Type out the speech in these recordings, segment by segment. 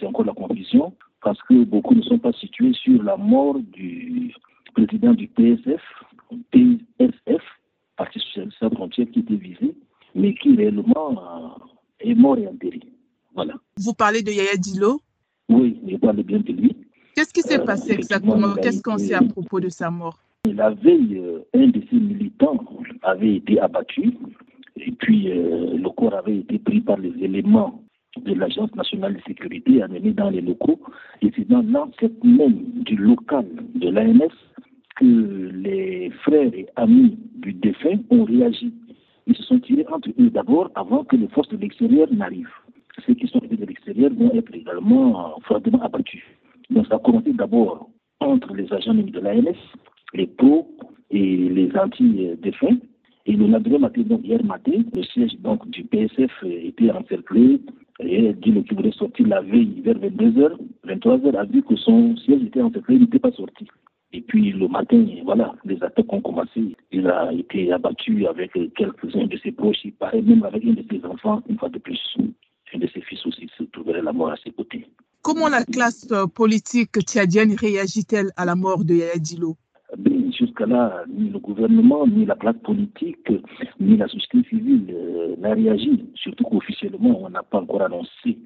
c'est encore la confusion parce que beaucoup ne sont pas situés sur la mort du président du PSF, PSF, Parti Socialiste Frontière, qui était visé, mais qui réellement euh, est mort et enterré. Voilà. Vous parlez de Yaya Dilo Oui, je parle bien de lui. Qu'est-ce qui s'est passé exactement? Qu'est-ce qu'on sait à propos de sa mort? La veille, un de ses militants avait été abattu et puis euh, le corps avait été pris par les éléments de l'Agence nationale de sécurité amené dans les locaux. Et c'est dans l'enquête même du local de l'ANS que les frères et amis du défunt ont réagi. Ils se sont tirés entre eux d'abord avant que les forces de l'extérieur n'arrivent. Ceux qui sont venus de l'extérieur vont être également fortement abattus. Donc ça a commencé d'abord entre les agents de l'ANS, les pros et les anti-défunts. Et le lendemain matin, donc hier matin, le siège donc, du PSF était encerclé et dit qui voulait sortir la veille vers 22h, 23h, a vu que son siège était encerclé, il n'était pas sorti. Et puis le matin, voilà, les attaques ont commencé. Il a été abattu avec quelques-uns de ses proches, il paraît même avec un de ses enfants, une fois de plus. Un de ses fils aussi se trouverait la mort à ses côtés. Comment la classe politique tchadienne réagit-elle à la mort de Yaya Dilo ben, Jusqu'à là, ni le gouvernement, ni la classe politique, ni la société civile euh, n'a réagi. Surtout qu'officiellement, on n'a pas encore annoncé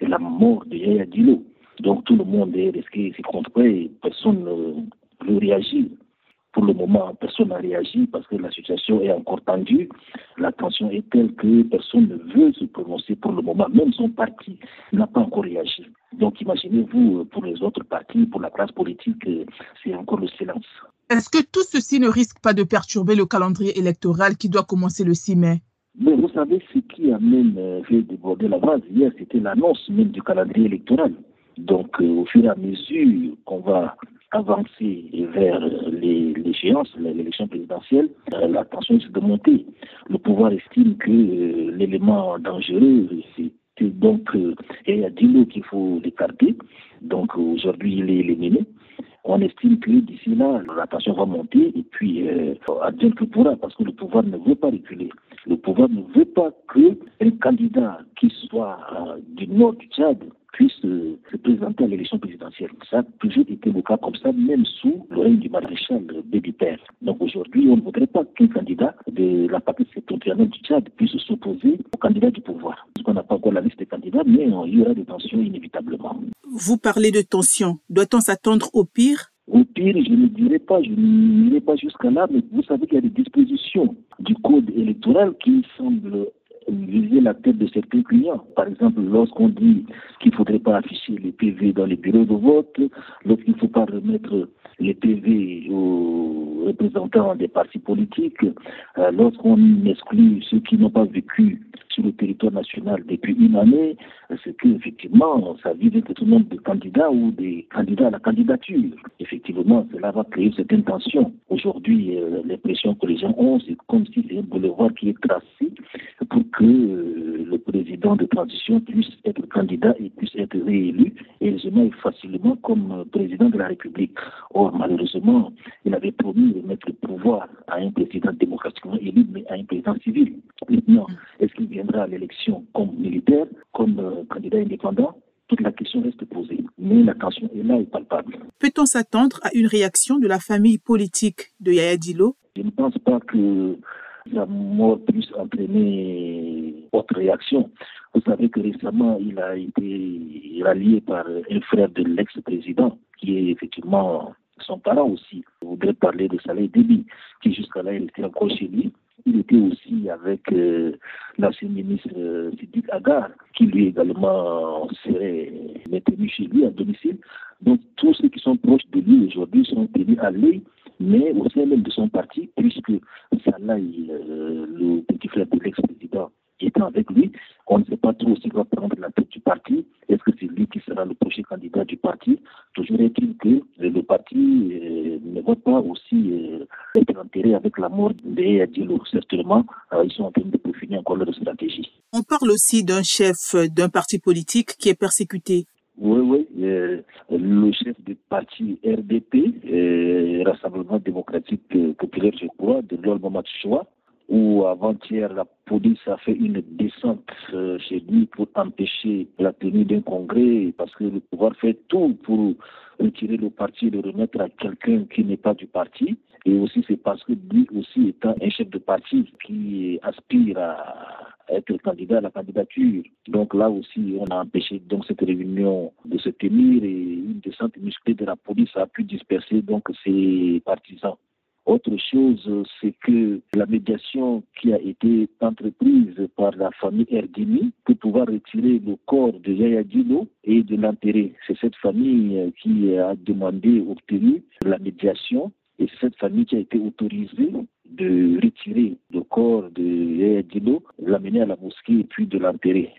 la mort de Yaya Dilo. Donc tout le monde est resté et personne ne veut réagir. Pour le moment, personne n'a réagi parce que la situation est encore tendue. La tension est telle que personne ne veut se prononcer pour le moment. Même son parti n'a pas encore réagi. Donc imaginez-vous, pour les autres partis, pour la classe politique, c'est encore le silence. Est-ce que tout ceci ne risque pas de perturber le calendrier électoral qui doit commencer le 6 mai? Mais vous savez, ce qui a même euh, fait déborder la base hier, c'était l'annonce même du calendrier électoral. Donc, euh, au fur et à mesure qu'on va avancer vers l'échéance, l'élection présidentielle, euh, la tension risque de monter. Le pouvoir estime que l'élément dangereux, c'est donc il y a Dilo qu'il faut l'écarter. Donc aujourd'hui, il est éliminé on estime que d'ici là, la tension va monter et puis euh, Dieu que pourra, parce que le pouvoir ne veut pas reculer. Le pouvoir ne veut pas qu'un candidat qui soit euh, du nord du Tchad puisse euh, se présenter à l'élection présidentielle. Ça a toujours été le cas comme ça, même sous le règne du maréchal Bébi Père. Donc aujourd'hui, on ne voudrait pas qu'un candidat de la partie septentrionale du Tchad puisse s'opposer au candidat du pouvoir. Parce qu'on n'a pas encore la liste des candidats, mais il y aura des tensions inévitablement. Vous parlez de tensions. Doit-on s'attendre au pire? Au pire, je ne dirais pas, je n'irai pas jusqu'à là, mais vous savez qu'il y a des dispositions du code électoral qui semblent viser la tête de certains clients. Par exemple, lorsqu'on dit qu'il ne faudrait pas afficher les PV dans les bureaux de vote, lorsqu'il ne faut pas remettre les PV aux représentants des partis politiques, euh, lorsqu'on exclut ceux qui n'ont pas vécu sur le territoire national depuis une année, c'est qu'effectivement, ça vise un certain nombre de candidats ou des candidats à la candidature. Effectivement, cela va créer cette tension. Aujourd'hui, euh, l'impression que les gens ont, c'est comme si c'est un boulevard qui est tracé pour que euh, le président de transition puisse être candidat et puisse être réélu aisément et facilement comme président de la République. Or, malheureusement, il avait promis de mettre le pouvoir à un président démocratiquement élu, mais à un président civil. Maintenant, est-ce qu'il viendra à l'élection comme militaire, comme euh, candidat indépendant? Toute la question reste posée. Mais la tension est là et palpable. Peut-on s'attendre à une réaction de la famille politique de Yaya Dilo Je ne pense pas que la mort puisse entraîner autre réaction. Vous savez que récemment, il a été rallié par un frère de l'ex-président, qui est effectivement son parent aussi. Je voudrais parler de Saleh Déby, qui jusqu'à là, il était encore chez lui. Il était aussi avec euh, l'ancien ministre euh, Siddiq Agar, qui lui également serait maintenu chez lui à domicile. Donc tous ceux qui sont proches de lui aujourd'hui sont tenus à l'œil mais au sein même de son parti, puisque Salah, euh, le petit frère de l'ex-président, étant avec lui, on ne sait pas trop s'il va prendre la tête du parti. Est-ce que c'est lui qui sera le prochain candidat du parti? Toujours est-il que le parti euh, ne va pas aussi euh, être enterré avec la mort de Diallo. Certainement, ils sont en train de peaufiner encore leur stratégie. On parle aussi d'un chef d'un parti politique qui est persécuté. Oui, oui. Le chef du parti RDP, Rassemblement démocratique populaire, je crois, de l'Olma Choix, où avant-hier la police a fait une descente euh, chez lui pour empêcher la tenue d'un congrès parce que le pouvoir fait tout pour retirer le parti et le remettre à quelqu'un qui n'est pas du parti. Et aussi c'est parce que lui aussi étant un chef de parti qui aspire à être candidat à la candidature. Donc là aussi, on a empêché donc cette réunion de se tenir et une descente musclée de la police a pu disperser donc ses partisans. Autre chose, c'est que la médiation qui a été entreprise par la famille Erdini pour pouvoir retirer le corps de Yaya Dino et de l'enterrer. C'est cette famille qui a demandé, obtenu la médiation et c'est cette famille qui a été autorisée de retirer le corps de Yaya l'amener à la mosquée et puis de l'enterrer.